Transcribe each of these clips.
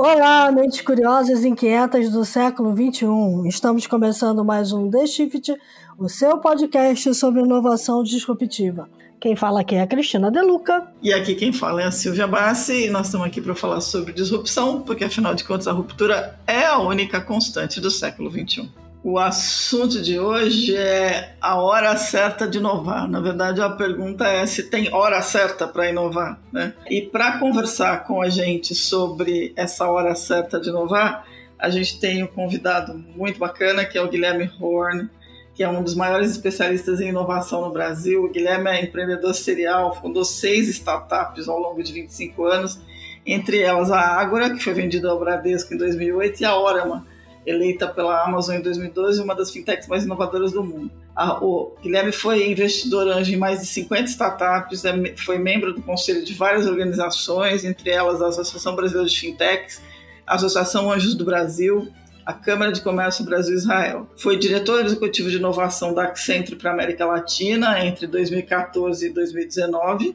Olá, mentes curiosas e inquietas do século XXI. Estamos começando mais um The Shift, o seu podcast sobre inovação disruptiva. Quem fala aqui é a Cristina Deluca. E aqui quem fala é a Silvia Bassi e nós estamos aqui para falar sobre disrupção, porque afinal de contas a ruptura é a única constante do século XXI. O assunto de hoje é a hora certa de inovar. Na verdade, a pergunta é se tem hora certa para inovar. Né? E para conversar com a gente sobre essa hora certa de inovar, a gente tem um convidado muito bacana, que é o Guilherme Horn, que é um dos maiores especialistas em inovação no Brasil. O Guilherme é empreendedor serial, fundou seis startups ao longo de 25 anos, entre elas a Ágora, que foi vendida ao Bradesco em 2008, e a Orama, eleita pela Amazon em 2012 uma das fintechs mais inovadoras do mundo. o Guilherme foi investidor anjo em mais de 50 startups, é foi membro do conselho de várias organizações, entre elas a Associação Brasileira de Fintechs, a Associação Anjos do Brasil, a Câmara de Comércio Brasil-Israel. Foi diretor executivo de inovação da Accenture para a América Latina entre 2014 e 2019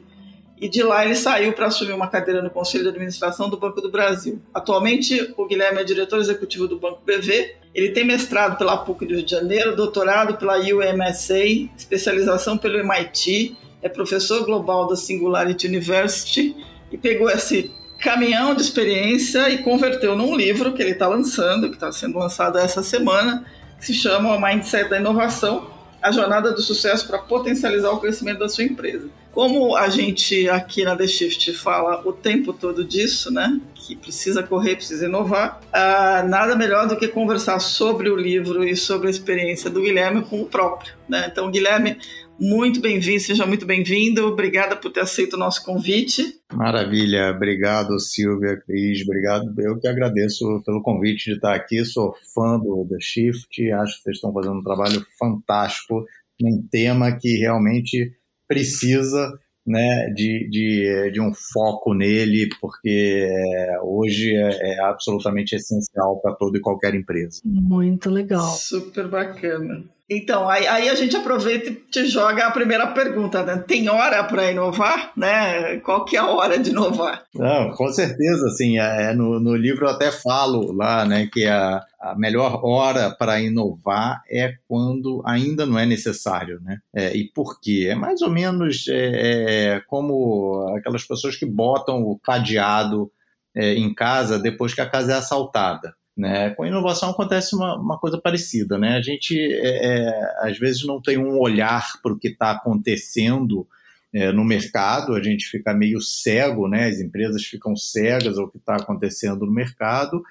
e de lá ele saiu para assumir uma cadeira no Conselho de Administração do Banco do Brasil. Atualmente, o Guilherme é diretor executivo do Banco BV. Ele tem mestrado pela PUC do Rio de Janeiro, doutorado pela UMSA, especialização pelo MIT, é professor global da Singularity University e pegou esse caminhão de experiência e converteu num livro que ele está lançando, que está sendo lançado essa semana, que se chama O Mindset da Inovação, a jornada do sucesso para potencializar o crescimento da sua empresa. Como a gente aqui na The Shift fala o tempo todo disso, né? Que precisa correr, precisa inovar, uh, nada melhor do que conversar sobre o livro e sobre a experiência do Guilherme com o próprio. Né? Então, Guilherme, muito bem-vindo, seja muito bem-vindo. Obrigada por ter aceito o nosso convite. Maravilha, obrigado Silvia, Cris, obrigado. Eu que agradeço pelo convite de estar aqui. Sou fã do The Shift, acho que vocês estão fazendo um trabalho fantástico num tema que realmente precisa né, de, de, de um foco nele, porque é, hoje é, é, absolutamente essencial para toda e qualquer empresa. Muito legal. Super bacana. Então, aí, aí, a gente aproveita e te joga a primeira pergunta, né? Tem hora para inovar, né? Qual que é a hora de inovar? Não, com certeza, assim, é, no, no livro eu até falo lá, né, que a, a melhor hora para inovar é quando ainda não é necessário, né? É, e por quê? É mais ou menos é, é como aquelas pessoas que botam o cadeado é, em casa depois que a casa é assaltada. Né? Com a inovação acontece uma, uma coisa parecida. Né? A gente, é, é, às vezes, não tem um olhar para o que está acontecendo é, no mercado, a gente fica meio cego, né? as empresas ficam cegas ao que está acontecendo no mercado,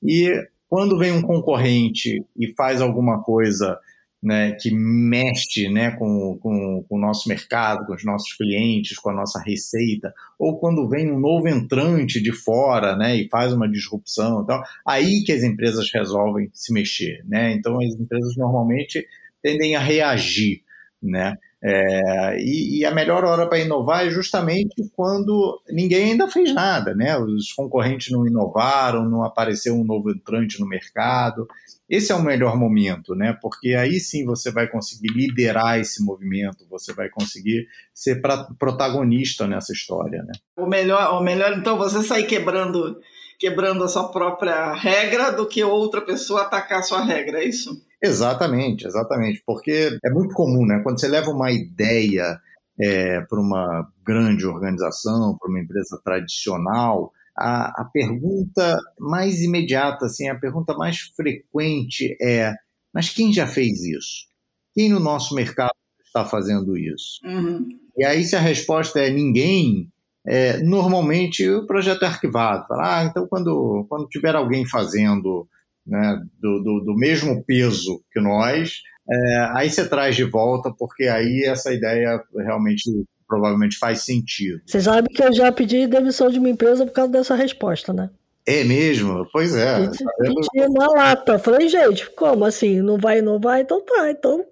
e quando vem um concorrente e faz alguma coisa né, que mexe né, com, com, com, o nosso mercado, com os nossos clientes, com a nossa receita, ou quando vem um novo entrante de fora né, e faz uma disrupção, então, aí que as empresas resolvem se mexer. Né? Então, as empresas normalmente tendem a reagir. É, e, e, a melhor hora para inovar é justamente quando ninguém ainda fez nada, né? Os concorrentes não inovaram, não apareceu um novo entrante no mercado. Esse é o melhor momento, né? Porque aí sim você vai conseguir liderar esse movimento, você vai conseguir ser pra, protagonista nessa história, né? O melhor, o melhor, então, você sair quebrando, quebrando a sua própria regra do que outra pessoa atacar a sua regra, é isso? Exatamente, exatamente. Porque é muito comum, né? Quando você leva uma ideia é, para uma grande organização, para uma empresa tradicional, a, a pergunta mais imediata, assim, a pergunta mais frequente é: mas quem já fez isso? Quem no nosso mercado está fazendo isso? Uhum. E aí, se a resposta é ninguém, é, normalmente o projeto é arquivado. Fala, ah, então quando, quando tiver alguém fazendo né, do, do, do, mesmo peso que nós, é, aí você traz de volta, porque aí essa ideia realmente provavelmente faz sentido. Você sabe que eu já pedi demissão de uma empresa por causa dessa resposta, né? É mesmo? Pois é. Pedi uma lata. Falei, gente, como assim? Não vai inovar? Então tá, então,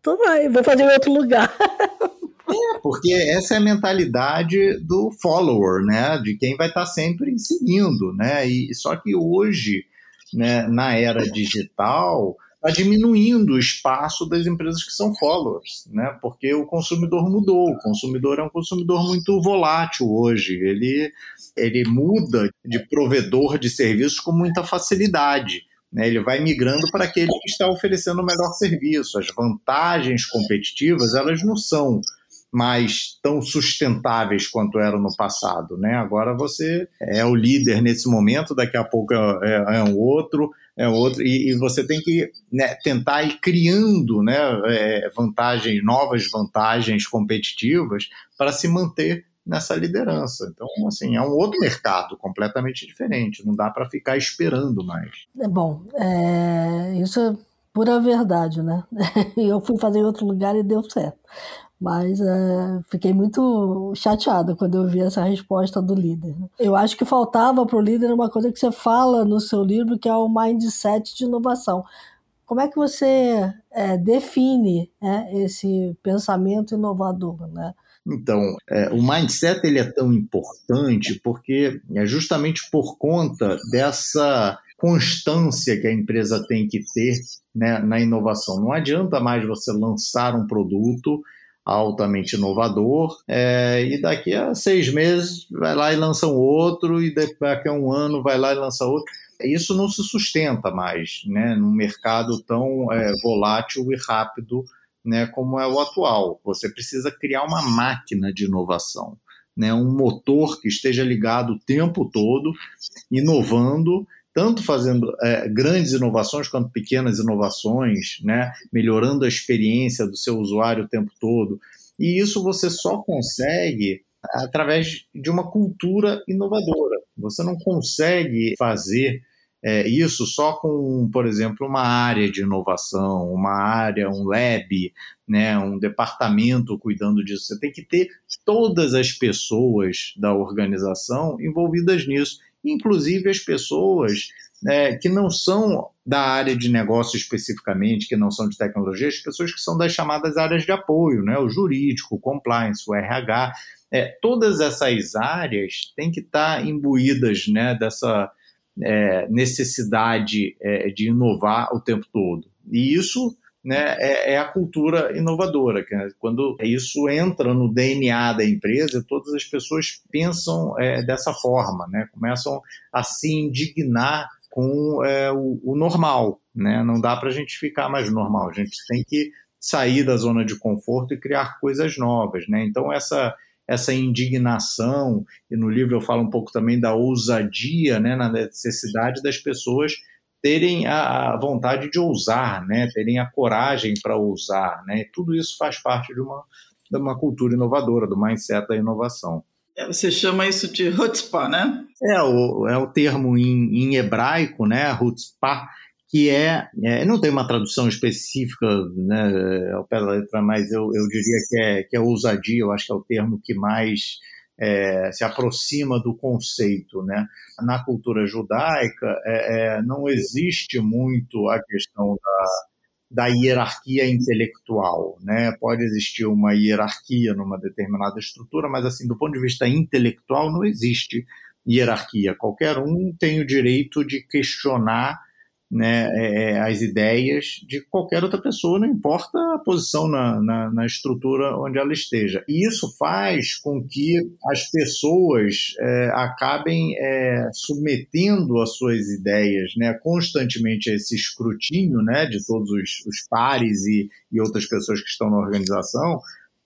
então vai, vou fazer em outro lugar. É, porque essa é a mentalidade do follower, né? De quem vai estar sempre seguindo, né? E só que hoje né, na era digital, está diminuindo o espaço das empresas que são followers, né? Porque o consumidor mudou. O consumidor é um consumidor muito volátil hoje. Ele, ele muda de provedor de serviços com muita facilidade. Né? Ele vai migrando para aquele que está oferecendo o melhor serviço. As vantagens competitivas elas não são mais tão sustentáveis quanto eram no passado, né? Agora você é o líder nesse momento, daqui a pouco é, é um outro, é outro, e, e você tem que né, tentar ir criando né, é, vantagens, novas vantagens competitivas para se manter nessa liderança. Então, assim, é um outro mercado completamente diferente. Não dá para ficar esperando mais. É bom, é, isso é pura verdade, né? Eu fui fazer em outro lugar e deu certo. Mas é, fiquei muito chateada quando eu vi essa resposta do líder. Né? Eu acho que faltava para o líder uma coisa que você fala no seu livro, que é o mindset de inovação. Como é que você é, define é, esse pensamento inovador? Né? Então, é, o mindset ele é tão importante porque é justamente por conta dessa constância que a empresa tem que ter né, na inovação. Não adianta mais você lançar um produto altamente inovador, é, e daqui a seis meses vai lá e lança um outro, e daqui a um ano vai lá e lança outro. Isso não se sustenta mais, né, num mercado tão é, volátil e rápido né, como é o atual. Você precisa criar uma máquina de inovação, né, um motor que esteja ligado o tempo todo, inovando tanto fazendo é, grandes inovações quanto pequenas inovações, né, melhorando a experiência do seu usuário o tempo todo. E isso você só consegue através de uma cultura inovadora. Você não consegue fazer é, isso só com, por exemplo, uma área de inovação, uma área, um lab, né, um departamento cuidando disso. Você tem que ter todas as pessoas da organização envolvidas nisso inclusive as pessoas né, que não são da área de negócio especificamente, que não são de tecnologia, as pessoas que são das chamadas áreas de apoio, né, o jurídico, o compliance, o RH, é, todas essas áreas têm que estar imbuídas né, dessa é, necessidade é, de inovar o tempo todo. E isso né, é, é, a cultura inovadora. Quando isso entra no DNA da empresa, todas as pessoas pensam é, dessa forma, né, começam a se indignar com é, o, o, normal. Né? Não dá para a gente ficar mais normal, a gente tem que sair da zona de conforto e criar coisas novas. Né? Então, essa essa indignação, e no livro eu falo um pouco também da ousadia, né, na necessidade das pessoas terem a vontade de ousar, né? terem a coragem para ousar. Né? Tudo isso faz parte de uma, de uma cultura inovadora, do mindset da inovação. É, você chama isso de hutzpah, né? É o, é o termo em, em hebraico, né? Hutzpah, que é, é, não tem uma tradução específica né, ao pé da letra, mas eu, eu diria que é, que é ousadia, eu acho que é o termo que mais é, se aproxima do conceito. Né? Na cultura judaica, é, é, não existe muito a questão da, da hierarquia intelectual. Né? Pode existir uma hierarquia numa determinada estrutura, mas assim, do ponto de vista intelectual, não existe hierarquia. Qualquer um tem o direito de questionar né, é, é, as ideias de qualquer outra pessoa, não importa a posição na, na, na, estrutura onde ela esteja. E isso faz com que as pessoas é, acabem é, submetendo as suas ideias né, constantemente a esse escrutínio né, de todos os, os pares e, e outras pessoas que estão na organização.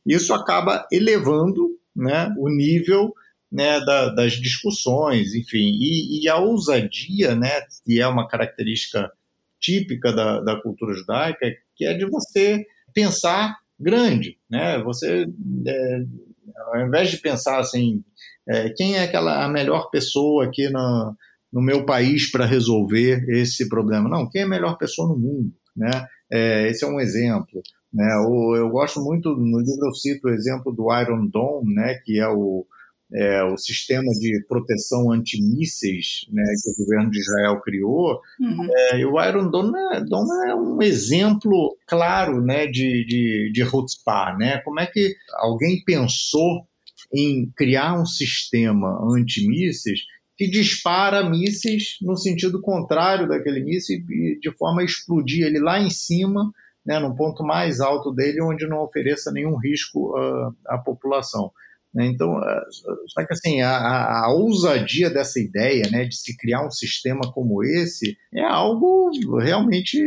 Isso acaba elevando né, o nível né, da, das discussões, enfim, e, e, a ousadia, né, que é uma característica típica da, da cultura judaica, que é de você pensar grande, né, você, é, ao invés de pensar assim, é, quem é aquela a melhor pessoa aqui no, no meu país para resolver esse problema? Não, quem é a melhor pessoa no mundo, né? É, esse é um exemplo. Né? O, eu gosto muito, no livro eu cito o exemplo do Iron Dome, né, que é o, é, o sistema de proteção antimísseis né, que o governo de Israel criou, uhum. é, e o Iron Dome é, Dome é um exemplo claro né, de, de, de Hutzpah, né? Como é que alguém pensou em criar um sistema antimísseis que que dispara mísseis no sentido contrário daquele míssil de forma a explodir ele lá em cima, né, no ponto mais alto dele, onde não ofereça nenhum risco uh, à população. Né? Então, uh, só que assim, a, a, ousadia dessa ideia né, de se criar um sistema como esse é algo realmente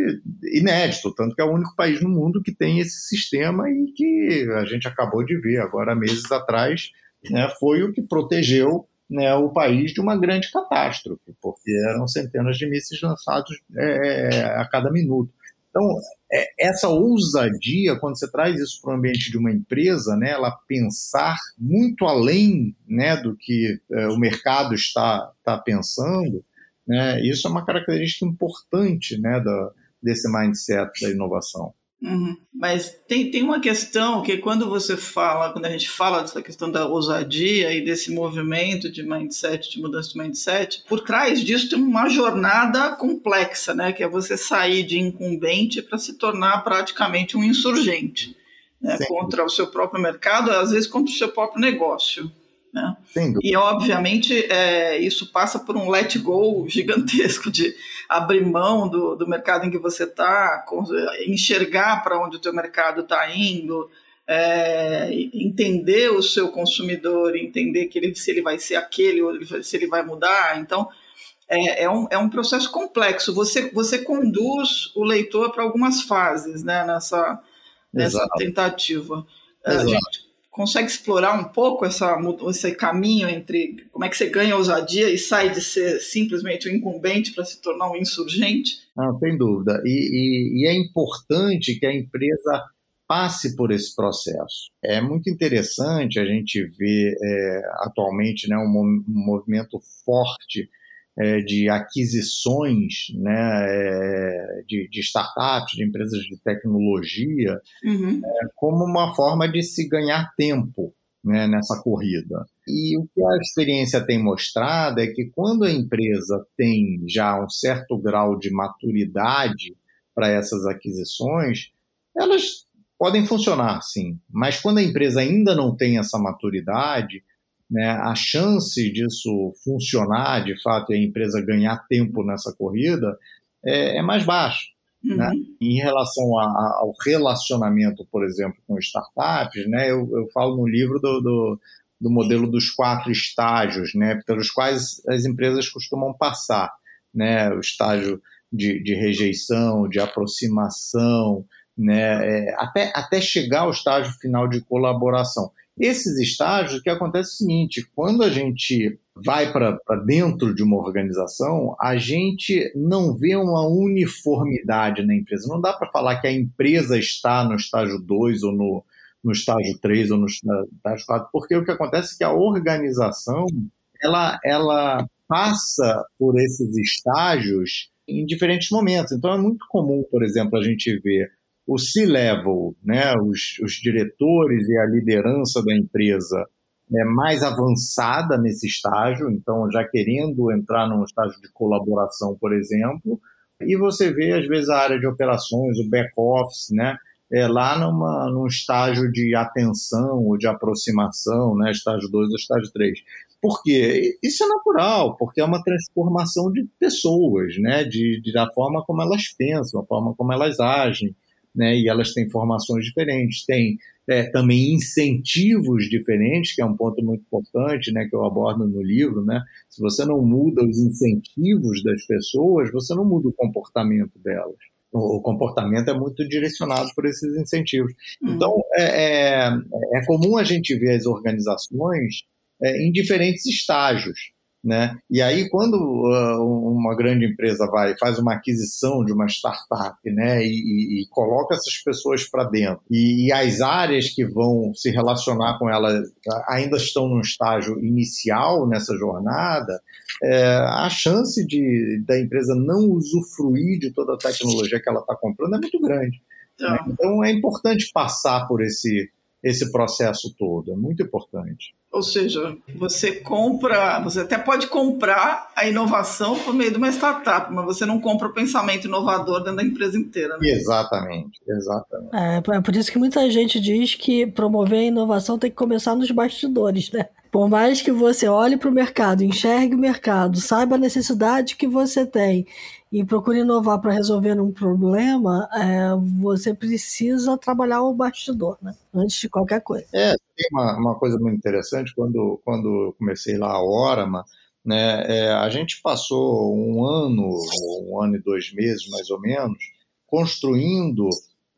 inédito, tanto que é o único país no mundo que tem esse sistema e que a gente acabou de ver agora, meses atrás, né, foi o que protegeu né, o país de uma grande catástrofe, porque eram centenas de mísseis lançados é, a cada minuto. Então, é, essa ousadia, quando você traz isso para o ambiente de uma empresa, né, ela pensar muito além né, do que é, o mercado está, está pensando, né, isso é uma característica importante né, da, desse mindset da inovação. Uhum. Mas tem, tem uma questão que quando você fala, quando a gente fala dessa questão da ousadia e desse movimento de mindset, de mudança de mindset, por trás disso tem uma jornada complexa, né? Que é você sair de incumbente para se tornar praticamente um insurgente. Né, contra o seu próprio mercado, às vezes contra o seu próprio negócio. Né? E, obviamente, é, isso passa por um let go gigantesco de abrir mão do, do mercado em que você está, enxergar para onde o teu mercado está indo, é, entender o seu consumidor, entender que ele, se ele vai ser aquele ou se ele vai mudar. Então, é, é, um, é um processo complexo. Você, você conduz o leitor para algumas fases né, nessa, nessa tentativa. É, Exato. A gente, consegue explorar um pouco essa, esse caminho entre como é que você ganha ousadia e sai de ser simplesmente um incumbente para se tornar um insurgente? Não, sem dúvida. E, e, e, é importante que a empresa passe por esse processo. É muito interessante a gente ver é, atualmente né, um, um movimento forte é, de aquisições né, é, de, de, startups, de empresas de tecnologia, uhum. é, como uma forma de se ganhar tempo né, nessa corrida. E o que a experiência tem mostrado é que quando a empresa tem já um certo grau de maturidade para essas aquisições, elas podem funcionar sim, mas quando a empresa ainda não tem essa maturidade, né, a chance disso funcionar de fato e a empresa ganhar tempo nessa corrida é, é mais baixa. Né? Uhum. Né? Em relação a, a, ao relacionamento, por exemplo, com startups, né, eu, eu falo no livro do, do, do, modelo dos quatro estágios né, pelos quais as empresas costumam passar. Né, o estágio de, de rejeição, de aproximação, né, é, até, até chegar ao estágio final de colaboração. Esses estágios, o que acontece é o seguinte: quando a gente vai para dentro de uma organização, a gente não vê uma uniformidade na empresa. Não dá para falar que a empresa está no estágio 2 ou no, no estágio 3 ou no estágio 4, porque o que acontece é que a organização ela, ela passa por esses estágios em diferentes momentos. Então é muito comum, por exemplo, a gente ver o C-level, né, os, os, diretores e a liderança da empresa é mais avançada nesse estágio, então já querendo entrar num estágio de colaboração, por exemplo, e você vê às vezes a área de operações, o back office, né, é lá numa, num estágio de atenção ou de aproximação, né, estágio 2 ou estágio 3. Por quê? Isso é natural, porque é uma transformação de pessoas, né, de, de da forma como elas pensam, a forma como elas agem né, e elas têm formações diferentes, têm é, também incentivos diferentes, que é um ponto muito importante, né, que eu abordo no livro, né? Se você não muda os incentivos das pessoas, você não muda o comportamento delas. O comportamento é muito direcionado por esses incentivos. Hum. Então, é, é, é comum a gente ver as organizações é, em diferentes estágios. Né? E aí, quando uh, uma grande empresa vai faz uma aquisição de uma startup né? e, e, e coloca essas pessoas para dentro, e, e, as áreas que vão se relacionar com ela ainda estão num estágio inicial nessa jornada, é, a chance de, da empresa não usufruir de toda a tecnologia que ela está comprando é muito grande. Né? Então, é importante passar por esse, esse processo todo, é muito importante. Ou seja, você compra, você até pode comprar a inovação por meio de uma startup, mas você não compra o pensamento inovador dentro da empresa inteira. Né? Exatamente, exatamente. É, é por isso que muita gente diz que promover a inovação tem que começar nos bastidores, né? Por mais que você olhe para o mercado, enxergue o mercado, saiba a necessidade que você tem e procure inovar para resolver um problema, é, você precisa trabalhar o bastidor, né? Antes de qualquer coisa. É, tem uma, uma coisa muito interessante, quando, quando eu comecei lá a Orama, né, é, a gente passou um ano, um ano e dois meses mais ou menos, construindo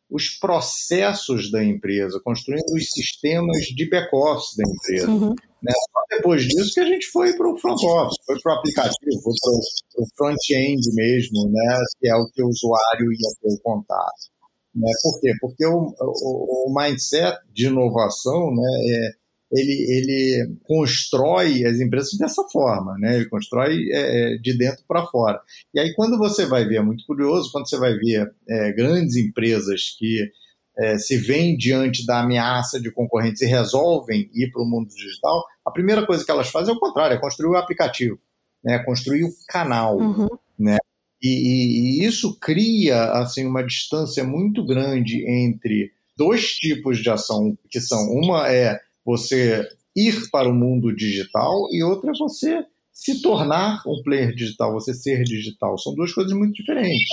os processos da empresa, construindo os sistemas de back-office da empresa. Uhum. Né? Só depois disso que a gente foi para o front-office, foi para o aplicativo, foi para o front-end mesmo, né? que é o que o usuário ia ter o contato. Né? Por quê? Porque o, o, o mindset de inovação né, é, ele, ele constrói as empresas dessa forma, né? ele constrói é, é de dentro para fora. E aí, quando você vai ver, é muito curioso, quando você vai ver é, grandes empresas que é, se veem diante da ameaça de concorrentes e resolvem ir para o mundo digital, a primeira coisa que elas fazem é o contrário, é construir o aplicativo, né? construir o canal. Uhum. Né? E, e, e isso cria assim uma distância muito grande entre dois tipos de ação que são uma é você ir para o mundo digital e outra é você se tornar um player digital, você ser digital. São duas coisas muito diferentes.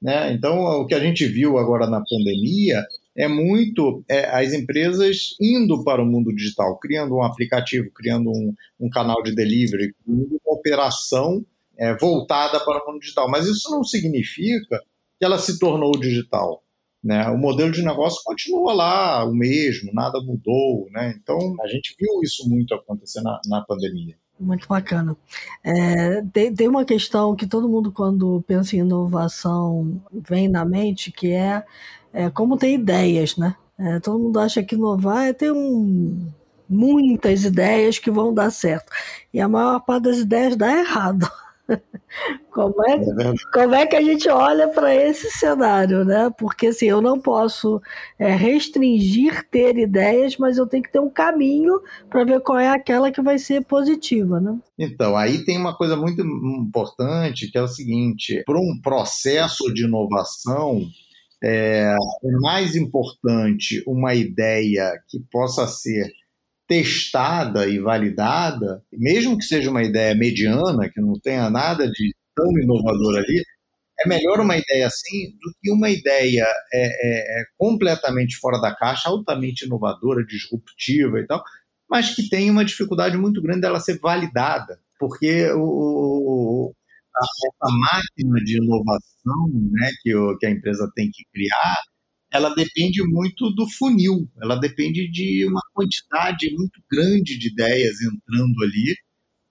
Né? Então, o que a gente viu agora na pandemia é muito é, as empresas indo para o mundo digital, criando um aplicativo, criando um, um canal de delivery, uma operação é, voltada para o mundo digital. Mas isso não significa que ela se tornou digital. Né? O modelo de negócio continua lá o mesmo, nada mudou. Né? Então, a gente viu isso muito acontecer na, na pandemia. Muito bacana. É, tem, tem uma questão que todo mundo, quando pensa em inovação, vem na mente, que é, é como ter ideias, né? É, todo mundo acha que inovar é ter um, muitas ideias que vão dar certo. E a maior parte das ideias dá errado. Como é, é como é que a gente olha para esse cenário, né? Porque assim, eu não posso é, restringir ter ideias, mas eu tenho que ter um caminho para ver qual é aquela que vai ser positiva, né? Então, aí tem uma coisa muito importante que é o seguinte: para um processo de inovação, é, é mais importante uma ideia que possa ser testada e validada, mesmo que seja uma ideia mediana, que não tenha nada de tão inovador ali, é melhor uma ideia assim do que uma ideia é, é, é completamente fora da caixa, altamente inovadora, disruptiva e tal, mas que tem uma dificuldade muito grande dela ser validada, porque o, a, máquina de inovação né, que, o, que a empresa tem que criar ela depende muito do funil, ela depende de uma quantidade muito grande de ideias entrando ali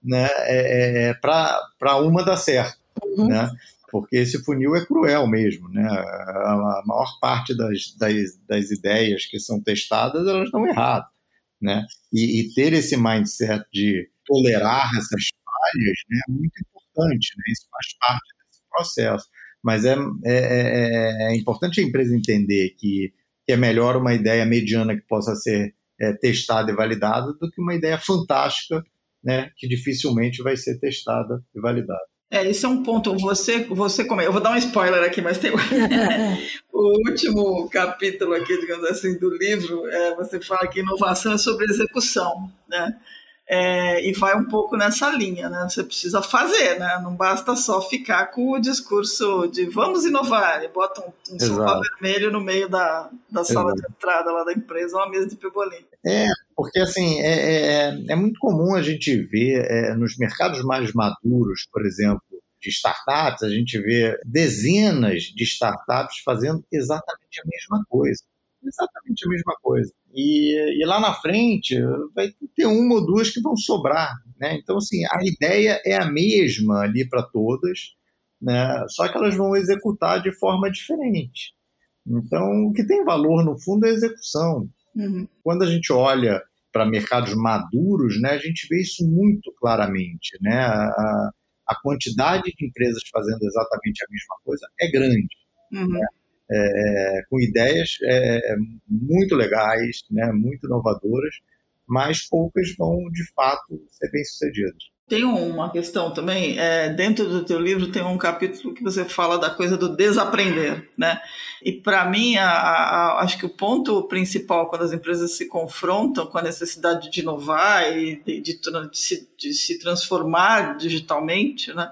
né, é, é para uma dar certo. Uhum. Né? Porque esse funil é cruel mesmo. Né? A, a maior parte das, das, das, ideias que são testadas elas estão erradas. Né? E, e, ter esse mindset de tolerar essas falhas né, é muito importante. Né? Isso faz parte desse processo. Mas é, é, é, é importante a empresa entender que, que, é melhor uma ideia mediana que possa ser é, testada e validada do que uma ideia fantástica né, que dificilmente vai ser testada e validada. É, esse é um ponto. Você, você come... Eu vou dar um spoiler aqui, mas tem o último capítulo aqui, digamos assim, do livro. É, você fala que inovação é sobre execução, né? É, e vai um pouco nessa linha, né? Você precisa fazer, né? Não basta só ficar com o discurso de vamos inovar e bota um, um sofá vermelho no meio da, da sala Exato. de entrada lá da empresa, uma mesa de pebolim. É, porque assim, é, é, é muito comum a gente ver é, nos mercados mais maduros, por exemplo, de startups, a gente vê dezenas de startups fazendo exatamente a mesma coisa. Exatamente a mesma coisa. E, e, lá na frente vai ter uma ou duas que vão sobrar. Né? Então, assim, a ideia é a mesma ali para todas, né? só que elas vão executar de forma diferente. Então, o que tem valor, no fundo, é a execução. Uhum. Quando a gente olha para mercados maduros, né, a gente vê isso muito claramente. Né? A, a quantidade de empresas fazendo exatamente a mesma coisa é grande. Uhum. Né? É, com ideias é, muito legais, né, muito inovadoras, mas poucas vão de fato ser bem-sucedidas. Tem uma questão também, é, dentro do teu livro tem um capítulo que você fala da coisa do desaprender, né? E para mim, a, a, acho que o ponto principal quando as empresas se confrontam com a necessidade de inovar e de, de, de, se, de se, transformar digitalmente, né?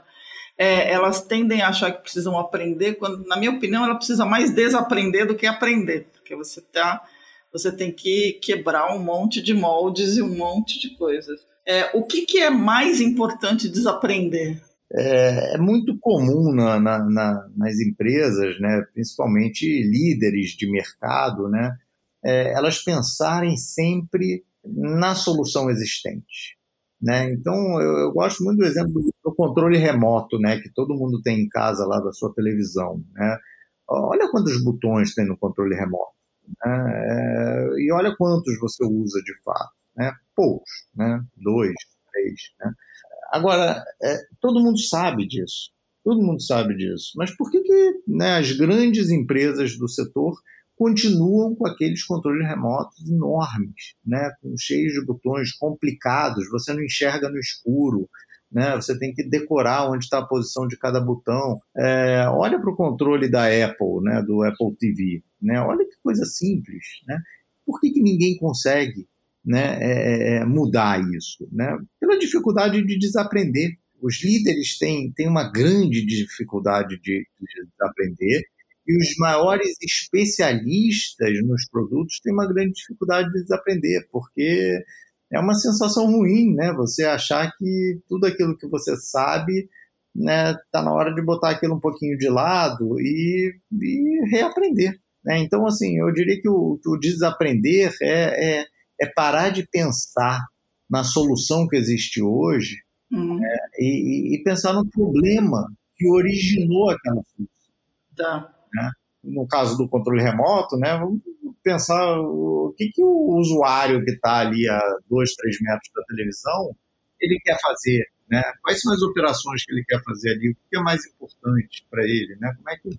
É, elas tendem a achar que precisam aprender, quando, na minha opinião, ela precisa mais desaprender do que aprender, porque você tá, você tem que quebrar um monte de moldes e um monte de coisas. É, o que, que, é mais importante desaprender? É, é muito comum na, na, na, nas empresas, né, principalmente líderes de mercado, né, é, elas pensarem sempre na solução existente. Né? Então, eu, eu, gosto muito do exemplo do controle remoto, né, que todo mundo tem em casa lá da sua televisão. Né? Olha quantos botões tem no controle remoto. Né? É, e olha quantos você usa de fato né? poucos, né? dois, três. Né? Agora, é, todo mundo sabe disso, todo mundo sabe disso, mas por que, que né, as grandes empresas do setor continuam com aqueles controles remotos enormes, né, com cheios de botões complicados, você não enxerga no escuro, né, você tem que decorar onde está a posição de cada botão. É, olha para o controle da Apple, né, do Apple TV, né, olha que coisa simples, né? Por que, que ninguém consegue né, é, é, é, mudar isso? Né? Pela dificuldade de desaprender. Os líderes têm, têm uma grande dificuldade de, de desaprender e os maiores especialistas nos produtos têm uma grande dificuldade de desaprender, porque é uma sensação ruim, né? Você achar que tudo aquilo que você sabe né, tá na hora de botar aquilo um pouquinho de lado e, e reaprender. Né? Então, assim, eu diria que o, que o desaprender é, é, é parar de pensar na solução que existe hoje uhum. é, e, e, pensar no problema que originou aquela solução. Tá. Né? No caso do controle remoto, né, vamos pensar o que, que o usuário que está ali a dois, três metros da televisão ele quer fazer, né? Quais são as operações que ele quer fazer ali? O que é mais importante para ele, né? Como é que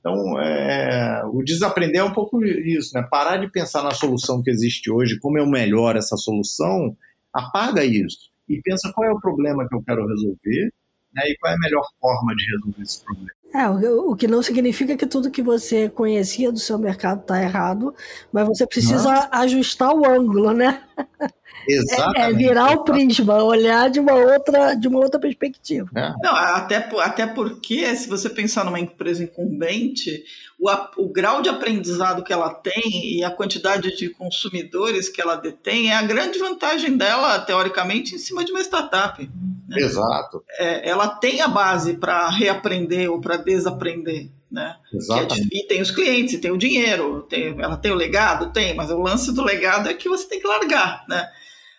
então, é, o desaprender é um pouco isso, né? Parar de pensar na solução que existe hoje, como eu melhoro essa solução, apaga isso e pensa qual é o problema que eu quero resolver né, e qual é a melhor forma de resolver esse problema. É, o, que não significa que tudo que você conhecia do seu mercado está errado, mas você precisa não. ajustar o ângulo, né? Exatamente. É, é, virar o prisma, olhar de uma outra, de uma outra perspectiva. É. Não, até, até porque, se você pensar numa empresa incumbente, o, o grau de aprendizado que ela tem e a quantidade de consumidores que ela detém é a grande vantagem dela, teoricamente, em cima de uma startup. Né? Exato. É, ela tem a base para reaprender ou para desaprender. Né? Exatamente. É, e tem os clientes, tem o dinheiro, tem, ela tem o legado, tem, mas o lance do legado é que você tem que largar, né?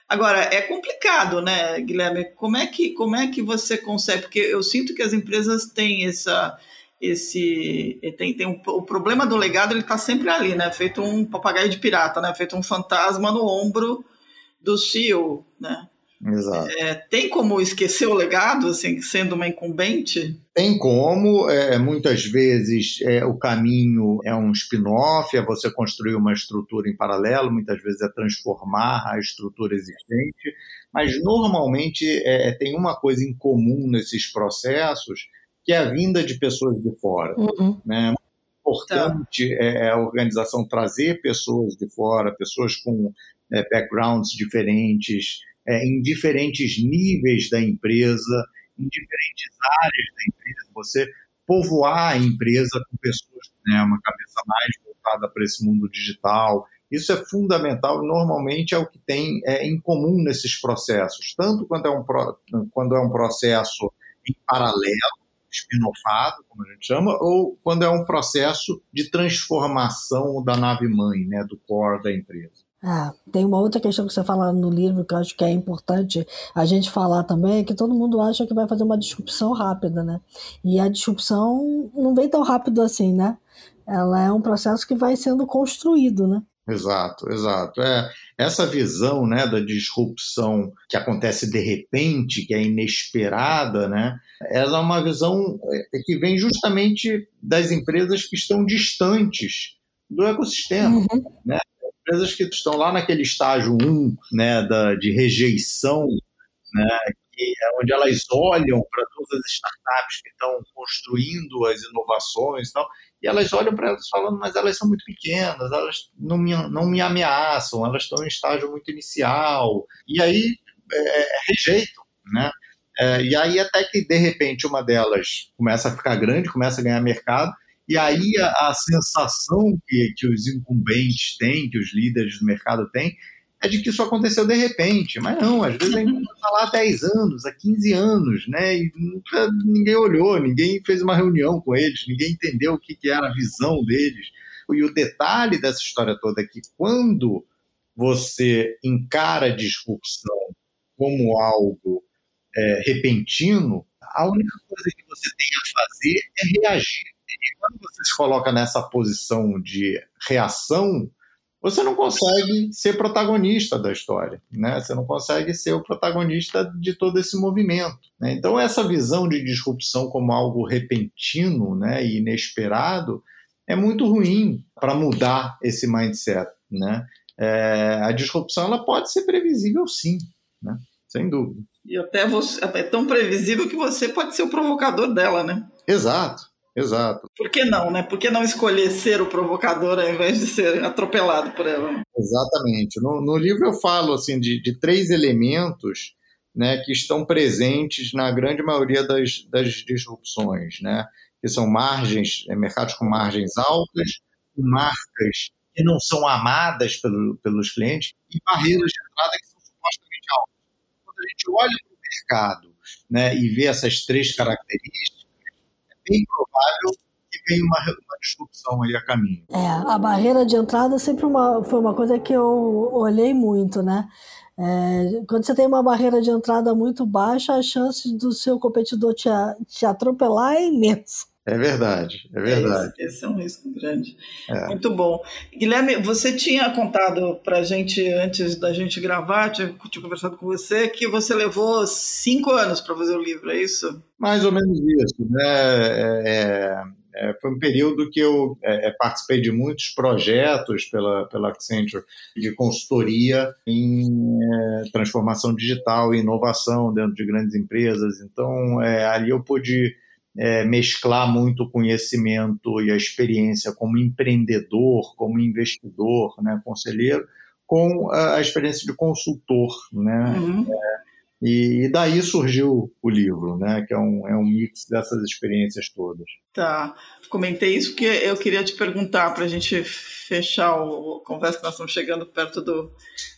Agora, é complicado, né, Guilherme? Como é que, como é que você consegue? Porque eu sinto que as empresas têm essa, esse tem, tem um, o problema do legado ele está sempre ali, né? Feito um papagaio de pirata, né? Feito um fantasma no ombro do CEO, né? Exato. É, tem como esquecer o legado, assim, sendo uma incumbente? Tem como. É, muitas vezes é, o caminho é um spin-off, é você construir uma estrutura em paralelo, muitas vezes é transformar a estrutura existente, mas normalmente é, é tem uma coisa em comum nesses processos, que é a vinda de pessoas de fora. Uhum. Né? importante tá. é a organização trazer pessoas de fora, pessoas com é, backgrounds diferentes, é, em diferentes níveis da empresa, em diferentes áreas da empresa, você povoar a empresa com pessoas né, uma cabeça mais voltada para esse mundo digital. Isso é fundamental, normalmente é o que tem é, em comum nesses processos, tanto quando é um, quando é um processo em paralelo, espinofado, como a gente chama, ou quando é um processo de transformação da nave-mãe, né, do core da empresa. Ah, tem uma outra questão que você fala no livro que eu acho que é importante a gente falar também, é que todo mundo acha que vai fazer uma disrupção rápida, né? E a disrupção não vem tão rápido assim, né? Ela é um processo que vai sendo construído, né? Exato, exato. É, essa visão né, da disrupção que acontece de repente, que é inesperada, né, ela é uma visão é, que vem justamente das empresas que estão distantes do ecossistema. Uhum. Né? Empresas que estão lá naquele estágio 1 né, da, de rejeição, né, é onde elas olham para todas as startups que estão construindo as inovações e tal, e elas olham para elas falando, mas elas são muito pequenas, elas não me, não me ameaçam, elas estão em estágio muito inicial, e aí é, rejeitam, né? É, e aí até que, de repente, uma delas começa a ficar grande, começa a ganhar mercado, e aí a, a sensação que, que os incumbentes têm, que os líderes do mercado têm, é de que isso aconteceu de repente. Mas não, às vezes a gente está lá há 10 anos, há 15 anos, né? E nunca, ninguém olhou, ninguém fez uma reunião com eles, ninguém entendeu o que, que era a visão deles. E o detalhe dessa história toda é que quando você encara a disrupção como algo é, repentino, a única coisa que você tem a fazer é reagir. E quando você se coloca nessa posição de reação, você não consegue ser protagonista da história, né? Você não consegue ser o protagonista de todo esse movimento. Né? Então essa visão de disrupção como algo repentino, né, e inesperado, é muito ruim para mudar esse mindset, né? É, a disrupção ela pode ser previsível, sim, né? Sem dúvida. E até você, é tão previsível que você pode ser o provocador dela, né? Exato. Exato. Por que não, né? Por que não escolher ser o provocador ao invés de ser atropelado por ela? Exatamente. No, no livro eu falo assim de, de, três elementos né, que estão presentes na grande maioria das, das disrupções, né? Que são margens, é, mercados com margens altas, marcas que não são amadas pelo, pelos clientes e barreiras de entrada que são supostamente altas. Quando a gente olha para o mercado né, e vê essas três características, bem provável que venha uma, uma disrupção aí a caminho. É, a barreira de entrada sempre uma, foi uma coisa que eu olhei muito, né? É, quando você tem uma barreira de entrada muito baixa, a chance do seu competidor te, te atropelar é imensa. É verdade, é verdade. Esse, esse é um risco grande. É. Muito bom. Guilherme, você tinha contado para a gente, antes da gente gravar, tinha, tinha, conversado com você, que você levou cinco anos para fazer o livro, é isso? Mais ou menos isso. Né? É, é, é foi um período que eu é, é, participei de muitos projetos pela, pela Accenture de consultoria em transformação digital e inovação dentro de grandes empresas. Então, ali eu pude é, mesclar muito o conhecimento e a experiência como empreendedor, como investidor, né, conselheiro, com a, experiência de consultor, né? Uhum. É, e, e, daí surgiu o livro, né? Que é um, é um mix dessas experiências todas. Tá. Comentei isso porque eu queria te perguntar para a gente fechar o, a conversa que nós estamos chegando perto do,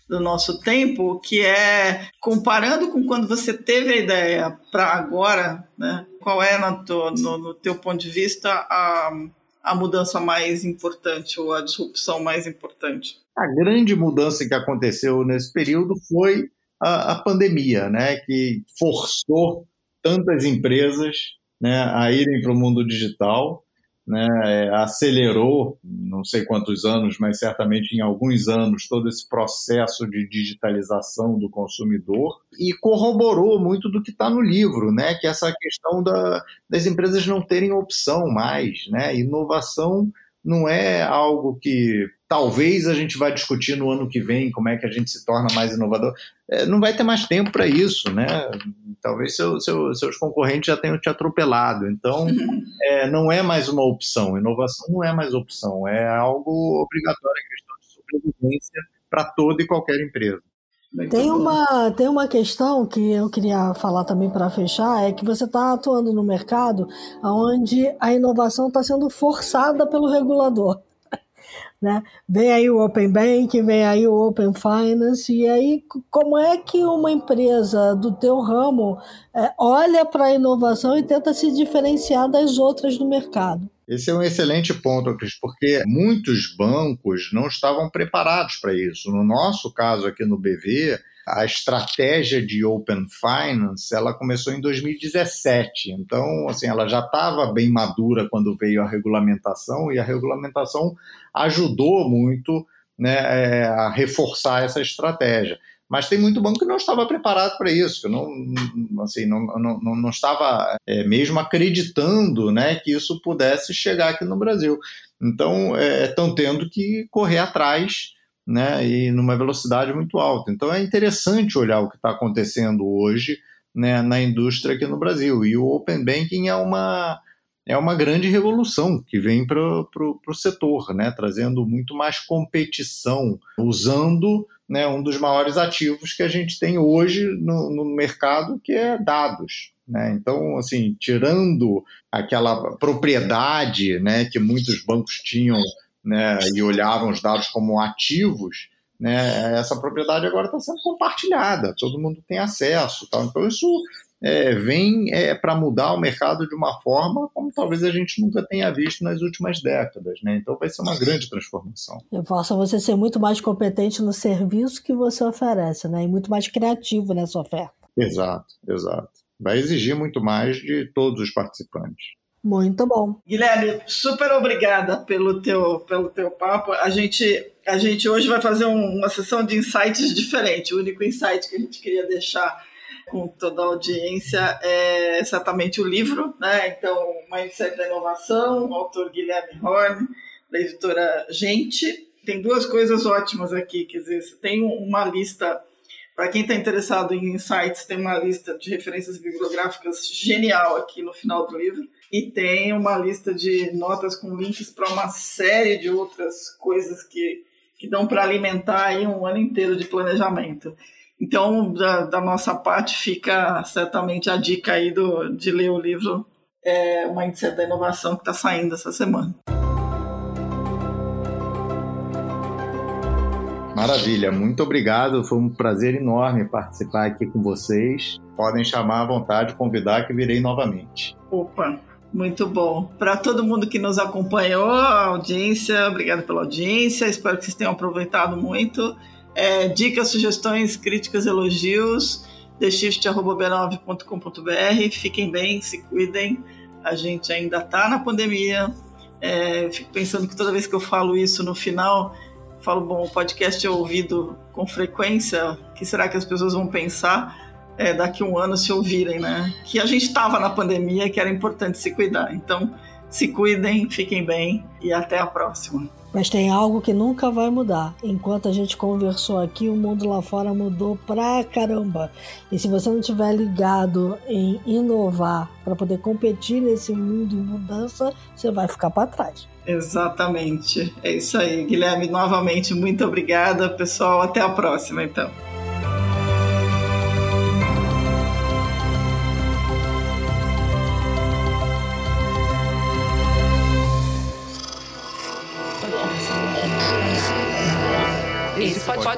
do nosso tempo, que é comparando com quando você teve a ideia para agora, né? Qual é no, no, no teu ponto de vista a a mudança mais importante ou a disrupção mais importante? A grande mudança que aconteceu nesse período foi a, a pandemia, né, que forçou tantas empresas né, a irem para o mundo digital, né, é, acelerou, não sei quantos anos, mas certamente em alguns anos, todo esse processo de digitalização do consumidor e corroborou muito do que está no livro, né, que é essa questão da, das empresas não terem opção mais. Né, inovação não é algo que talvez a gente vai discutir no ano que vem como é que a gente se torna mais inovador. É, não vai ter mais tempo para isso, né? Talvez seu, seu, seus concorrentes já tenham te atropelado. Então, é, não é mais uma opção. Inovação não é mais opção. É algo obrigatório, é questão de sobrevivência para toda e qualquer empresa. Tem uma, tem uma questão que eu queria falar também para fechar, é que você está atuando no mercado onde a inovação está sendo forçada pelo regulador. Né? Vem aí o Open Bank, vem aí o Open Finance, e aí como é que uma empresa do teu ramo é, olha para a inovação e tenta se diferenciar das outras do mercado? Esse é um excelente ponto, Cris, porque muitos bancos não estavam preparados para isso. No nosso caso aqui no BV, a estratégia de Open Finance ela começou em 2017, então assim ela já estava bem madura quando veio a regulamentação e a regulamentação ajudou muito né, é, a reforçar essa estratégia. Mas tem muito banco que não estava preparado para isso, que não, assim, não, não, não estava é, mesmo acreditando né, que isso pudesse chegar aqui no Brasil. Então, estão é, tendo que correr atrás né, e numa velocidade muito alta. Então, é interessante olhar o que está acontecendo hoje né, na indústria aqui no Brasil. E o Open Banking é uma, é uma grande revolução que vem para o setor, né, trazendo muito mais competição, usando né, um dos maiores ativos que a gente tem hoje no, no mercado, que é dados. Né? Então, assim, tirando aquela propriedade né, que muitos bancos tinham né, e olhavam os dados como ativos, né, essa propriedade agora está sendo compartilhada, todo mundo tem acesso. Tal. Então, isso é, vem é, para mudar o mercado de uma forma como talvez a gente nunca tenha visto nas últimas décadas. Né? Então, vai ser uma grande transformação. Eu faço você ser muito mais competente no serviço que você oferece, né? e muito mais criativo nessa oferta. Exato, exato. Vai exigir muito mais de todos os participantes. Muito bom. Guilherme, super obrigada pelo teu, pelo teu papo. A gente, a gente hoje vai fazer um, uma sessão de insights diferente. O único insight que a gente queria deixar com toda a audiência é exatamente o livro, né? Então, Mindset da Inovação, o autor Guilherme Horn, da editora Gente. Tem duas coisas ótimas aqui, quer dizer, tem uma lista para quem está interessado em insights, tem uma lista de referências bibliográficas genial aqui no final do livro. E tem uma lista de notas com links para uma série de outras coisas que, que dão para alimentar aí um ano inteiro de planejamento. Então, da, da, nossa parte, fica certamente a dica aí do, de ler o livro é, Mindset da Inovação que está saindo essa semana. Maravilha, muito obrigado. Foi um prazer enorme participar aqui com vocês. Podem chamar à vontade, convidar que virei novamente. Opa, muito bom. Para todo mundo que nos acompanhou, audiência, obrigado pela audiência. Espero que vocês tenham aproveitado muito. É, dicas, sugestões, críticas, elogios, theshift.b9.com.br. Fiquem bem, se cuidem. A gente ainda está na pandemia. É, fico pensando que toda vez que eu falo isso no final, falo, bom, o podcast é ouvido com frequência, o que será que as pessoas vão pensar é, daqui um ano se ouvirem, né? Que a gente estava na pandemia, que era importante se cuidar. Então, se cuidem, fiquem bem e até a próxima. Mas tem algo que nunca vai mudar. Enquanto a gente conversou aqui, o mundo lá fora mudou pra caramba. E se você não estiver ligado em inovar para poder competir nesse mundo em mudança, você vai ficar para trás. Exatamente. É isso aí, Guilherme. Novamente, muito obrigada, pessoal. Até a próxima, então.